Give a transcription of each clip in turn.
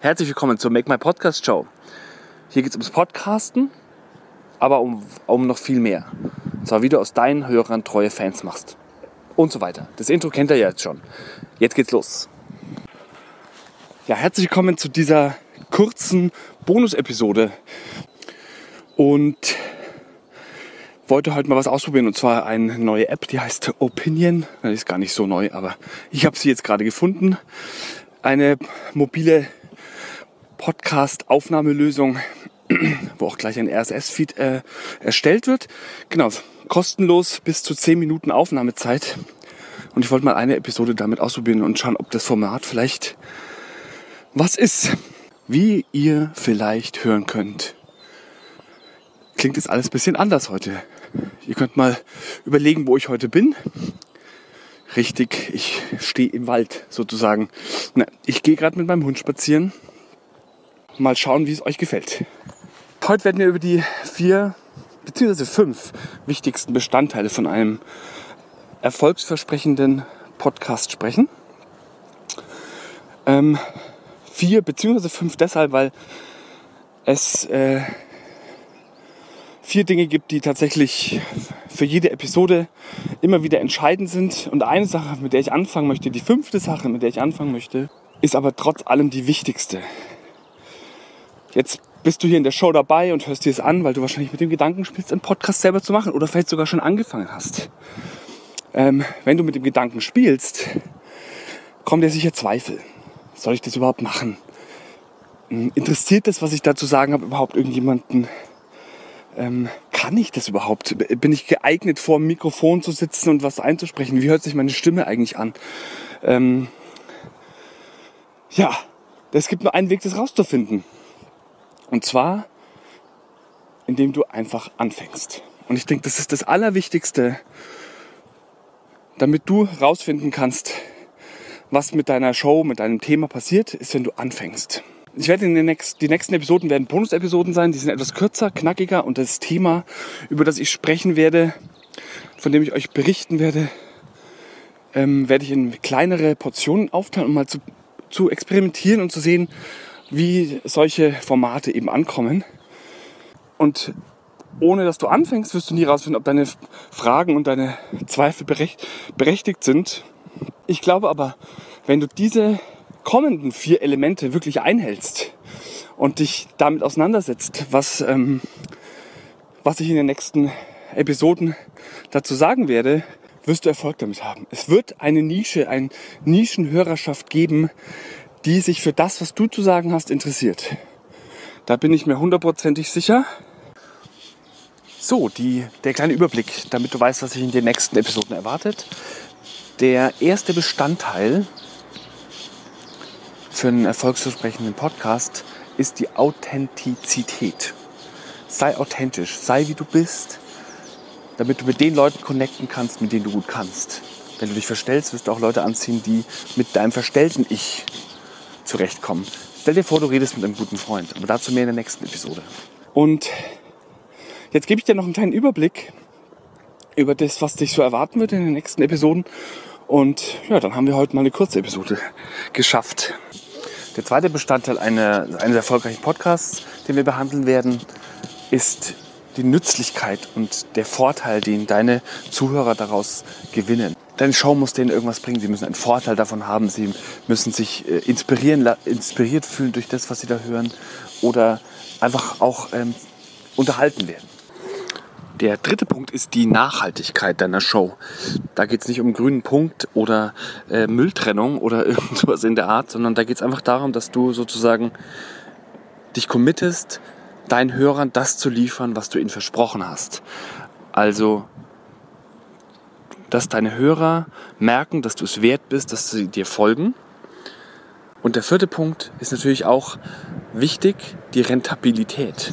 Herzlich willkommen zur Make My Podcast Show. Hier geht es ums Podcasten, aber um, um noch viel mehr. Und zwar, wie du aus deinen Hörern treue Fans machst. Und so weiter. Das Intro kennt ihr ja jetzt schon. Jetzt geht's los. Ja, herzlich willkommen zu dieser kurzen Bonus-Episode. Und wollte heute mal was ausprobieren und zwar eine neue App, die heißt Opinion. Die ist gar nicht so neu, aber ich habe sie jetzt gerade gefunden. Eine mobile Podcast-Aufnahmelösung, wo auch gleich ein RSS-Feed äh, erstellt wird. Genau, kostenlos bis zu 10 Minuten Aufnahmezeit. Und ich wollte mal eine Episode damit ausprobieren und schauen, ob das Format vielleicht was ist. Wie ihr vielleicht hören könnt, klingt es alles ein bisschen anders heute. Ihr könnt mal überlegen, wo ich heute bin. Richtig, ich stehe im Wald sozusagen. Na, ich gehe gerade mit meinem Hund spazieren. Mal schauen, wie es euch gefällt. Heute werden wir über die vier bzw. fünf wichtigsten Bestandteile von einem erfolgsversprechenden Podcast sprechen. Ähm, vier bzw. fünf deshalb, weil es äh, vier Dinge gibt, die tatsächlich für jede Episode immer wieder entscheidend sind. Und eine Sache, mit der ich anfangen möchte, die fünfte Sache, mit der ich anfangen möchte, ist aber trotz allem die wichtigste. Jetzt bist du hier in der Show dabei und hörst dir es an, weil du wahrscheinlich mit dem Gedanken spielst, einen Podcast selber zu machen oder vielleicht sogar schon angefangen hast. Ähm, wenn du mit dem Gedanken spielst, kommen dir sicher Zweifel. Soll ich das überhaupt machen? Hm, interessiert das, was ich dazu sagen habe, überhaupt irgendjemanden? Ähm, kann ich das überhaupt? Bin ich geeignet, vor dem Mikrofon zu sitzen und was einzusprechen? Wie hört sich meine Stimme eigentlich an? Ähm, ja, es gibt nur einen Weg, das rauszufinden. Und zwar, indem du einfach anfängst. Und ich denke, das ist das Allerwichtigste, damit du rausfinden kannst, was mit deiner Show, mit deinem Thema passiert, ist, wenn du anfängst. Ich werde in den nächsten, die nächsten Episoden werden Bonus-Episoden sein. Die sind etwas kürzer, knackiger und das Thema, über das ich sprechen werde, von dem ich euch berichten werde, ähm, werde ich in kleinere Portionen aufteilen, um mal zu, zu experimentieren und zu sehen, wie solche Formate eben ankommen. Und ohne dass du anfängst, wirst du nie rausfinden, ob deine Fragen und deine Zweifel berechtigt sind. Ich glaube aber, wenn du diese kommenden vier Elemente wirklich einhältst und dich damit auseinandersetzt, was, ähm, was ich in den nächsten Episoden dazu sagen werde, wirst du Erfolg damit haben. Es wird eine Nische, eine Nischenhörerschaft geben, die sich für das, was du zu sagen hast, interessiert. Da bin ich mir hundertprozentig sicher. So, die, der kleine Überblick, damit du weißt, was sich in den nächsten Episoden erwartet. Der erste Bestandteil für einen erfolgsversprechenden Podcast ist die Authentizität. Sei authentisch, sei wie du bist, damit du mit den Leuten connecten kannst, mit denen du gut kannst. Wenn du dich verstellst, wirst du auch Leute anziehen, die mit deinem verstellten Ich zurechtkommen. Stell dir vor, du redest mit einem guten Freund, aber dazu mehr in der nächsten Episode. Und jetzt gebe ich dir noch einen kleinen Überblick über das, was dich so erwarten wird in den nächsten Episoden. Und ja, dann haben wir heute mal eine kurze Episode geschafft. Der zweite Bestandteil eines erfolgreichen Podcasts, den wir behandeln werden, ist die Nützlichkeit und der Vorteil, den deine Zuhörer daraus gewinnen. Deine Show muss denen irgendwas bringen. Sie müssen einen Vorteil davon haben. Sie müssen sich äh, inspirieren, inspiriert fühlen durch das, was sie da hören oder einfach auch ähm, unterhalten werden. Der dritte Punkt ist die Nachhaltigkeit deiner Show. Da geht es nicht um grünen Punkt oder äh, Mülltrennung oder irgendwas in der Art, sondern da geht es einfach darum, dass du sozusagen dich committest, deinen Hörern das zu liefern, was du ihnen versprochen hast. Also, dass deine Hörer merken, dass du es wert bist, dass sie dir folgen. Und der vierte Punkt ist natürlich auch wichtig, die Rentabilität.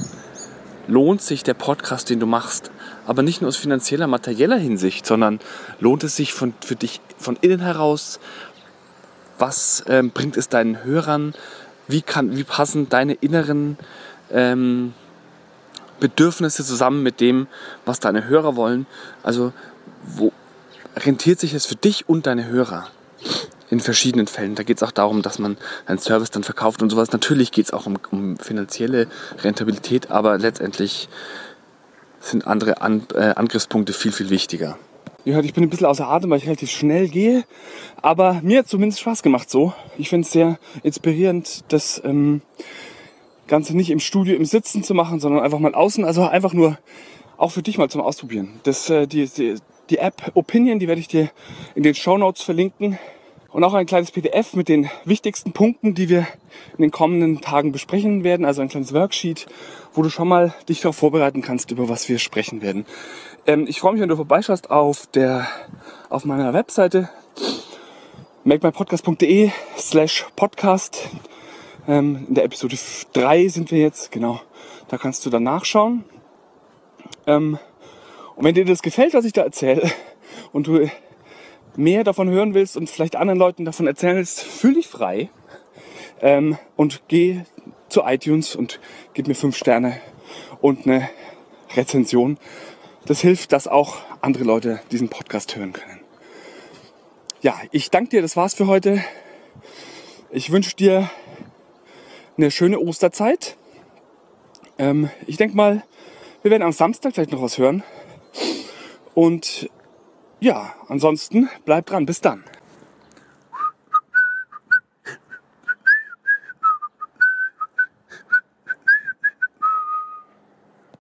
Lohnt sich der Podcast, den du machst? Aber nicht nur aus finanzieller, materieller Hinsicht, sondern lohnt es sich von, für dich von innen heraus? Was ähm, bringt es deinen Hörern? Wie, kann, wie passen deine inneren ähm, Bedürfnisse zusammen mit dem, was deine Hörer wollen? Also wo rentiert sich es für dich und deine Hörer? In verschiedenen Fällen. Da geht es auch darum, dass man einen Service dann verkauft und sowas. Natürlich geht es auch um, um, finanzielle Rentabilität, aber letztendlich sind andere An äh, Angriffspunkte viel, viel wichtiger. Hört, ich bin ein bisschen außer Atem, weil ich relativ schnell gehe. Aber mir hat zumindest Spaß gemacht so. Ich finde es sehr inspirierend, das ähm, Ganze nicht im Studio im Sitzen zu machen, sondern einfach mal außen. Also einfach nur auch für dich mal zum Ausprobieren. Das, äh, die, die, die App Opinion, die werde ich dir in den Show Notes verlinken. Und auch ein kleines PDF mit den wichtigsten Punkten, die wir in den kommenden Tagen besprechen werden. Also ein kleines Worksheet, wo du schon mal dich darauf vorbereiten kannst, über was wir sprechen werden. Ähm, ich freue mich, wenn du vorbeischaust auf der, auf meiner Webseite makemypodcast.de slash podcast. Ähm, in der Episode 3 sind wir jetzt, genau. Da kannst du dann nachschauen. Ähm, und wenn dir das gefällt, was ich da erzähle, und du mehr davon hören willst und vielleicht anderen Leuten davon erzählen willst, fühl dich frei ähm, und geh zu iTunes und gib mir fünf Sterne und eine Rezension. Das hilft, dass auch andere Leute diesen Podcast hören können. Ja, ich danke dir, das war's für heute. Ich wünsche dir eine schöne Osterzeit. Ähm, ich denke mal, wir werden am Samstag vielleicht noch was hören. Und ja, ansonsten bleibt dran. Bis dann.